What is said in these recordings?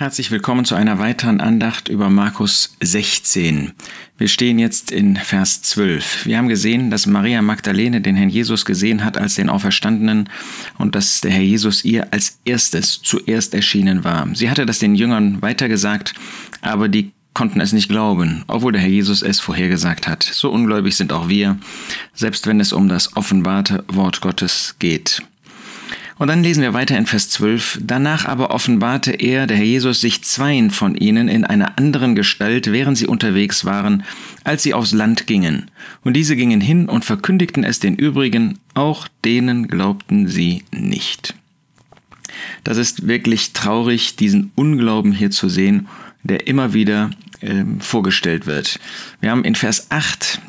Herzlich willkommen zu einer weiteren Andacht über Markus 16. Wir stehen jetzt in Vers 12. Wir haben gesehen, dass Maria Magdalene den Herrn Jesus gesehen hat als den Auferstandenen und dass der Herr Jesus ihr als erstes zuerst erschienen war. Sie hatte das den Jüngern weitergesagt, aber die konnten es nicht glauben, obwohl der Herr Jesus es vorhergesagt hat. So ungläubig sind auch wir, selbst wenn es um das offenbarte Wort Gottes geht. Und dann lesen wir weiter in Vers 12. Danach aber offenbarte er, der Herr Jesus, sich zweien von ihnen in einer anderen Gestalt, während sie unterwegs waren, als sie aufs Land gingen. Und diese gingen hin und verkündigten es den übrigen, auch denen glaubten sie nicht. Das ist wirklich traurig, diesen Unglauben hier zu sehen, der immer wieder äh, vorgestellt wird. Wir haben in Vers 8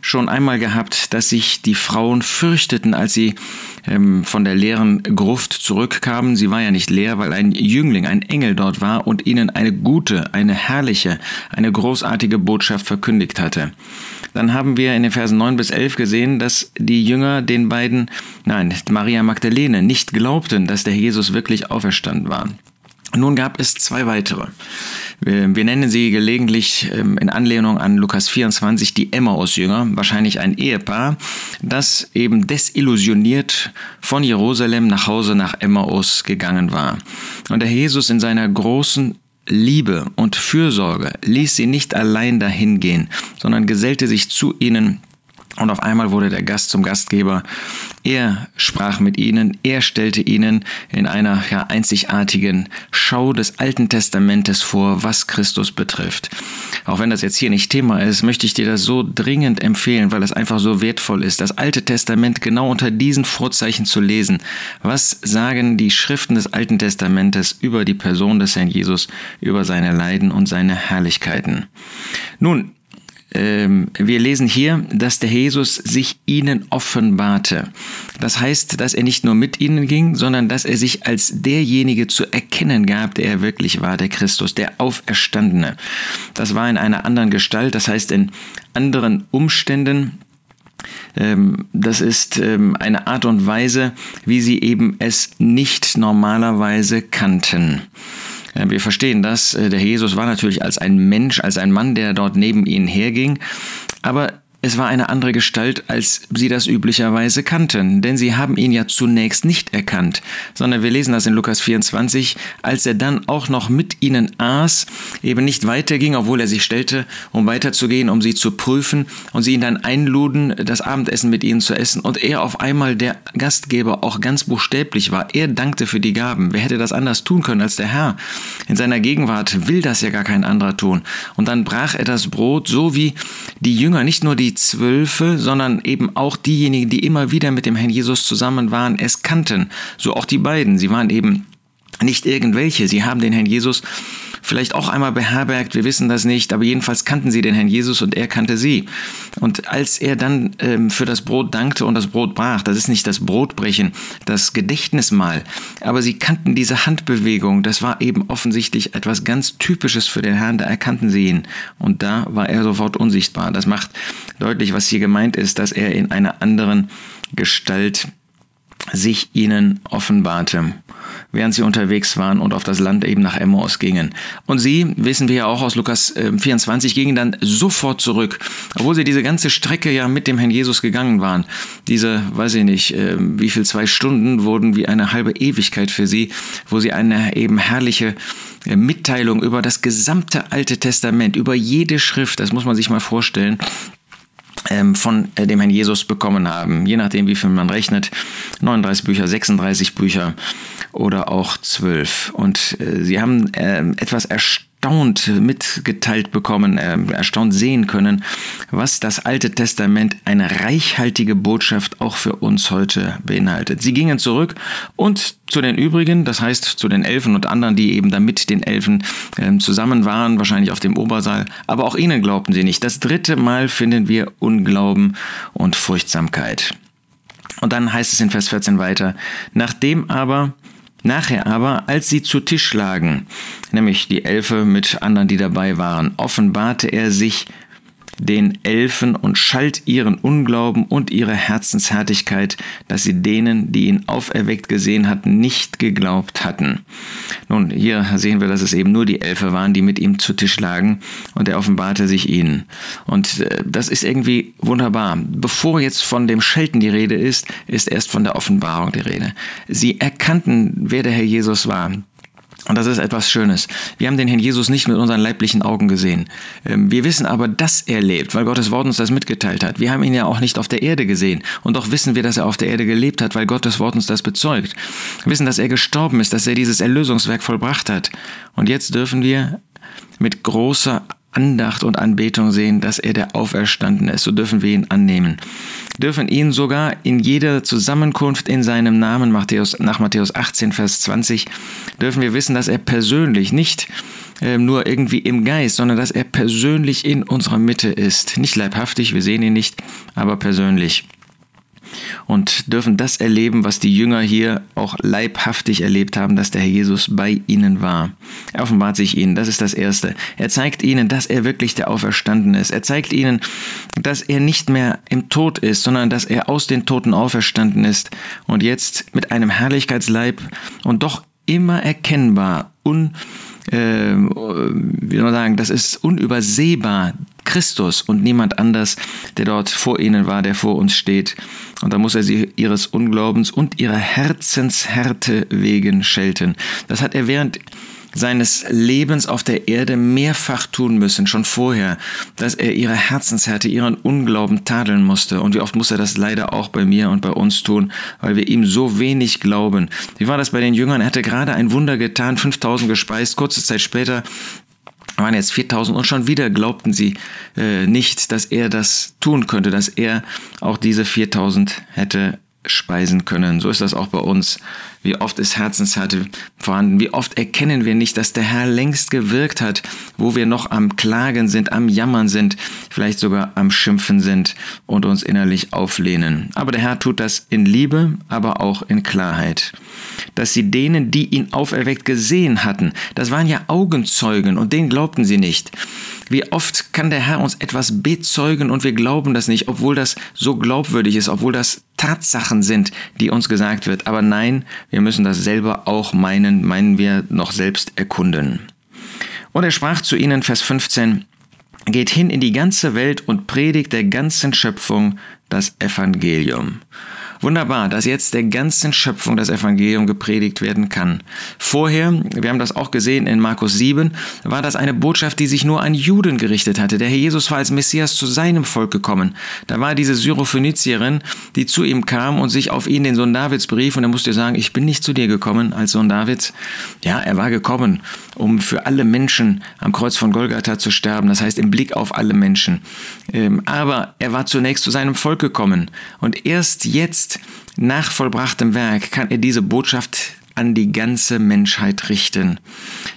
schon einmal gehabt, dass sich die Frauen fürchteten, als sie ähm, von der leeren Gruft zurückkamen. Sie war ja nicht leer, weil ein Jüngling, ein Engel dort war und ihnen eine gute, eine herrliche, eine großartige Botschaft verkündigt hatte. Dann haben wir in den Versen 9 bis 11 gesehen, dass die Jünger den beiden, nein, Maria Magdalene nicht glaubten, dass der Jesus wirklich auferstanden war. Nun gab es zwei weitere. Wir, nennen sie gelegentlich ähm, in Anlehnung an Lukas 24 die Emmaus-Jünger, wahrscheinlich ein Ehepaar, das eben desillusioniert von Jerusalem nach Hause nach Emmaus gegangen war. Und der Jesus in seiner großen Liebe und Fürsorge ließ sie nicht allein dahin gehen, sondern gesellte sich zu ihnen und auf einmal wurde der Gast zum Gastgeber. Er sprach mit ihnen, er stellte ihnen in einer ja, einzigartigen Schau des Alten Testamentes vor, was Christus betrifft. Auch wenn das jetzt hier nicht Thema ist, möchte ich dir das so dringend empfehlen, weil es einfach so wertvoll ist, das Alte Testament genau unter diesen Vorzeichen zu lesen. Was sagen die Schriften des Alten Testamentes über die Person des Herrn Jesus, über seine Leiden und seine Herrlichkeiten? Nun, wir lesen hier, dass der Jesus sich ihnen offenbarte. Das heißt, dass er nicht nur mit ihnen ging, sondern dass er sich als derjenige zu erkennen gab, der er wirklich war, der Christus, der Auferstandene. Das war in einer anderen Gestalt, das heißt in anderen Umständen. Ähm, das ist ähm, eine Art und Weise, wie sie eben es nicht normalerweise kannten. Wir verstehen das. Äh, der Jesus war natürlich als ein Mensch, als ein Mann, der dort neben ihnen herging. Aber es war eine andere Gestalt, als sie das üblicherweise kannten, denn sie haben ihn ja zunächst nicht erkannt, sondern wir lesen das in Lukas 24, als er dann auch noch mit ihnen aß, eben nicht weiterging, obwohl er sich stellte, um weiterzugehen, um sie zu prüfen, und sie ihn dann einluden, das Abendessen mit ihnen zu essen, und er auf einmal der Gastgeber auch ganz buchstäblich war. Er dankte für die Gaben. Wer hätte das anders tun können als der Herr? In seiner Gegenwart will das ja gar kein anderer tun. Und dann brach er das Brot, so wie die Jünger, nicht nur die die Zwölfe, sondern eben auch diejenigen, die immer wieder mit dem Herrn Jesus zusammen waren, es kannten. So auch die beiden. Sie waren eben nicht irgendwelche. Sie haben den Herrn Jesus vielleicht auch einmal beherbergt, wir wissen das nicht, aber jedenfalls kannten sie den Herrn Jesus und er kannte sie. Und als er dann ähm, für das Brot dankte und das Brot brach, das ist nicht das Brotbrechen, das Gedächtnismahl, aber sie kannten diese Handbewegung, das war eben offensichtlich etwas ganz Typisches für den Herrn, da erkannten sie ihn und da war er sofort unsichtbar. Das macht deutlich, was hier gemeint ist, dass er in einer anderen Gestalt sich ihnen offenbarte während sie unterwegs waren und auf das Land eben nach Emmaus gingen. Und sie, wissen wir ja auch aus Lukas 24, ähm, gingen dann sofort zurück, obwohl sie diese ganze Strecke ja mit dem Herrn Jesus gegangen waren. Diese, weiß ich nicht, ähm, wie viel zwei Stunden wurden wie eine halbe Ewigkeit für sie, wo sie eine eben herrliche äh, Mitteilung über das gesamte Alte Testament, über jede Schrift, das muss man sich mal vorstellen, ähm, von äh, dem Herrn Jesus bekommen haben. Je nachdem, wie viel man rechnet. 39 Bücher, 36 Bücher oder auch 12. Und äh, sie haben ähm, etwas erstaunt mitgeteilt bekommen, äh, erstaunt sehen können, was das Alte Testament eine reichhaltige Botschaft auch für uns heute beinhaltet. Sie gingen zurück und zu den übrigen, das heißt zu den Elfen und anderen, die eben da mit den Elfen äh, zusammen waren, wahrscheinlich auf dem Obersaal, aber auch ihnen glaubten sie nicht. Das dritte Mal finden wir Unglauben und Furchtsamkeit. Und dann heißt es in Vers 14 weiter, nachdem aber Nachher aber, als sie zu Tisch lagen, nämlich die Elfe mit anderen, die dabei waren, offenbarte er sich den Elfen und schalt ihren Unglauben und ihre Herzenshärtigkeit, dass sie denen, die ihn auferweckt gesehen hatten, nicht geglaubt hatten. Nun, hier sehen wir, dass es eben nur die Elfe waren, die mit ihm zu Tisch lagen und er offenbarte sich ihnen. Und äh, das ist irgendwie wunderbar. Bevor jetzt von dem Schelten die Rede ist, ist erst von der Offenbarung die Rede. Sie erkannten, wer der Herr Jesus war. Und das ist etwas Schönes. Wir haben den Herrn Jesus nicht mit unseren leiblichen Augen gesehen. Ähm, wir wissen aber, dass er lebt, weil Gottes Wort uns das mitgeteilt hat. Wir haben ihn ja auch nicht auf der Erde gesehen. Und doch wissen wir, dass er auf der Erde gelebt hat, weil Gottes Wort uns das bezeugt. Wir wissen, dass er gestorben ist, dass er dieses Erlösungswerk vollbracht hat. Und jetzt dürfen wir mit großer Andacht und Anbetung sehen, dass er der Auferstandene ist. So dürfen wir ihn annehmen. Dürfen ihn sogar in jeder Zusammenkunft in seinem Namen, Matthäus, nach Matthäus 18, Vers 20, dürfen wir wissen, dass er persönlich, nicht äh, nur irgendwie im Geist, sondern dass er persönlich in unserer Mitte ist. Nicht leibhaftig, wir sehen ihn nicht, aber persönlich und dürfen das erleben, was die Jünger hier auch leibhaftig erlebt haben, dass der Herr Jesus bei ihnen war. Er offenbart sich ihnen, das ist das Erste. Er zeigt ihnen, dass er wirklich der Auferstanden ist. Er zeigt ihnen, dass er nicht mehr im Tod ist, sondern dass er aus den Toten auferstanden ist und jetzt mit einem Herrlichkeitsleib und doch immer erkennbar, un, äh, wie soll man sagen, das ist unübersehbar Christus und niemand anders, der dort vor ihnen war, der vor uns steht. Und da muss er sie ihres Unglaubens und ihrer Herzenshärte wegen schelten. Das hat er während seines Lebens auf der Erde mehrfach tun müssen, schon vorher, dass er ihre Herzenshärte, ihren Unglauben tadeln musste. Und wie oft muss er das leider auch bei mir und bei uns tun, weil wir ihm so wenig glauben. Wie war das bei den Jüngern? Er hatte gerade ein Wunder getan, 5000 gespeist. Kurze Zeit später waren jetzt 4000 und schon wieder glaubten sie äh, nicht, dass er das tun könnte, dass er auch diese 4000 hätte speisen können. So ist das auch bei uns. Wie oft ist Herzenshärte vorhanden? Wie oft erkennen wir nicht, dass der Herr längst gewirkt hat, wo wir noch am Klagen sind, am Jammern sind, vielleicht sogar am Schimpfen sind und uns innerlich auflehnen. Aber der Herr tut das in Liebe, aber auch in Klarheit. Dass sie denen, die ihn auferweckt gesehen hatten, das waren ja Augenzeugen und denen glaubten sie nicht. Wie oft kann der Herr uns etwas bezeugen und wir glauben das nicht, obwohl das so glaubwürdig ist, obwohl das Tatsachen sind, die uns gesagt wird. Aber nein, wir müssen das selber auch meinen, meinen wir noch selbst erkunden. Und er sprach zu ihnen, Vers 15, Geht hin in die ganze Welt und predigt der ganzen Schöpfung das Evangelium. Wunderbar, dass jetzt der ganzen Schöpfung das Evangelium gepredigt werden kann. Vorher, wir haben das auch gesehen in Markus 7, war das eine Botschaft, die sich nur an Juden gerichtet hatte. Der Herr Jesus war als Messias zu seinem Volk gekommen. Da war diese Syrophönizierin, die zu ihm kam und sich auf ihn den Sohn Davids berief und er musste sagen, ich bin nicht zu dir gekommen als Sohn Davids. Ja, er war gekommen, um für alle Menschen am Kreuz von Golgatha zu sterben, das heißt im Blick auf alle Menschen. Ähm, aber er war zunächst zu seinem Volk gekommen und erst jetzt jetzt nach vollbrachtem Werk kann er diese Botschaft an die ganze Menschheit richten.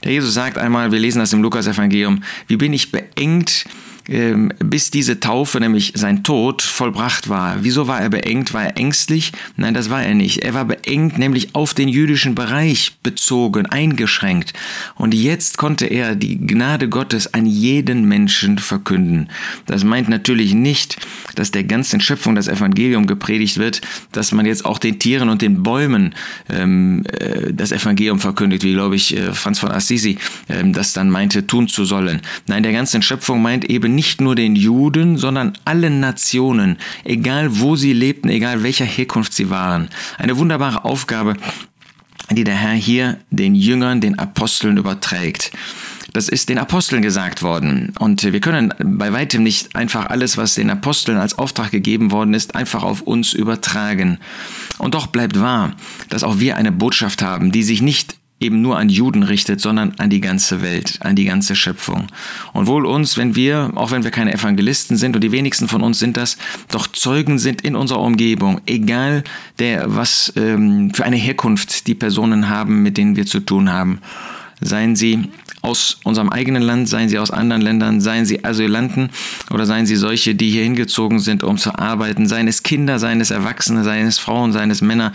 Der Jesus sagt einmal, wir lesen das im Lukas-Evangelium, wie bin ich beengt bis diese Taufe, nämlich sein Tod, vollbracht war. Wieso war er beengt? War er ängstlich? Nein, das war er nicht. Er war beengt, nämlich auf den jüdischen Bereich bezogen, eingeschränkt. Und jetzt konnte er die Gnade Gottes an jeden Menschen verkünden. Das meint natürlich nicht, dass der ganzen Schöpfung das Evangelium gepredigt wird, dass man jetzt auch den Tieren und den Bäumen ähm, äh, das Evangelium verkündigt, wie glaube ich äh, Franz von Assisi äh, das dann meinte, tun zu sollen. Nein, der ganzen Schöpfung meint eben nicht nur den Juden, sondern allen Nationen, egal wo sie lebten, egal welcher Herkunft sie waren. Eine wunderbare Aufgabe, die der Herr hier den Jüngern, den Aposteln überträgt. Das ist den Aposteln gesagt worden. Und wir können bei weitem nicht einfach alles, was den Aposteln als Auftrag gegeben worden ist, einfach auf uns übertragen. Und doch bleibt wahr, dass auch wir eine Botschaft haben, die sich nicht eben nur an Juden richtet, sondern an die ganze Welt, an die ganze Schöpfung. Und wohl uns, wenn wir, auch wenn wir keine Evangelisten sind, und die wenigsten von uns sind das, doch Zeugen sind in unserer Umgebung, egal der, was ähm, für eine Herkunft die Personen haben, mit denen wir zu tun haben. Seien sie aus unserem eigenen Land, seien sie aus anderen Ländern, seien sie Asylanten oder seien sie solche, die hier hingezogen sind, um zu arbeiten, seien es Kinder, seien es Erwachsene, seien es Frauen, seien es Männer,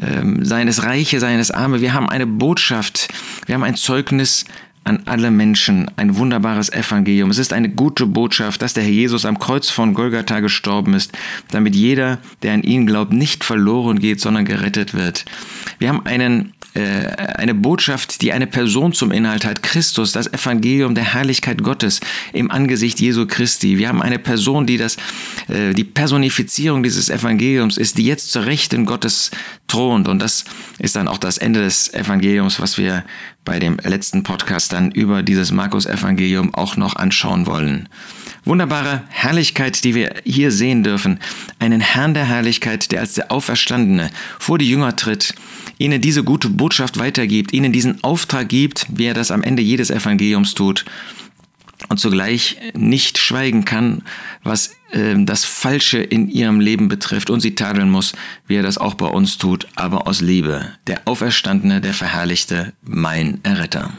ähm, seien es Reiche, seien es Arme. Wir haben eine Botschaft, wir haben ein Zeugnis an alle Menschen ein wunderbares Evangelium. Es ist eine gute Botschaft, dass der Herr Jesus am Kreuz von Golgatha gestorben ist, damit jeder, der an ihn glaubt, nicht verloren geht, sondern gerettet wird. Wir haben einen äh, eine Botschaft, die eine Person zum Inhalt hat, Christus, das Evangelium der Herrlichkeit Gottes im Angesicht Jesu Christi. Wir haben eine Person, die das, äh, die Personifizierung dieses Evangeliums ist, die jetzt zur Rechten Gottes thront. Und das ist dann auch das Ende des Evangeliums, was wir bei dem letzten Podcast dann über dieses Markus-Evangelium auch noch anschauen wollen. Wunderbare Herrlichkeit, die wir hier sehen dürfen. Einen Herrn der Herrlichkeit, der als der Auferstandene vor die Jünger tritt, ihnen diese gute Botschaft weitergibt, ihnen diesen Auftrag gibt, wie er das am Ende jedes Evangeliums tut und zugleich nicht schweigen kann, was äh, das Falsche in ihrem Leben betrifft und sie tadeln muss, wie er das auch bei uns tut, aber aus Liebe. Der Auferstandene, der Verherrlichte, mein Erretter.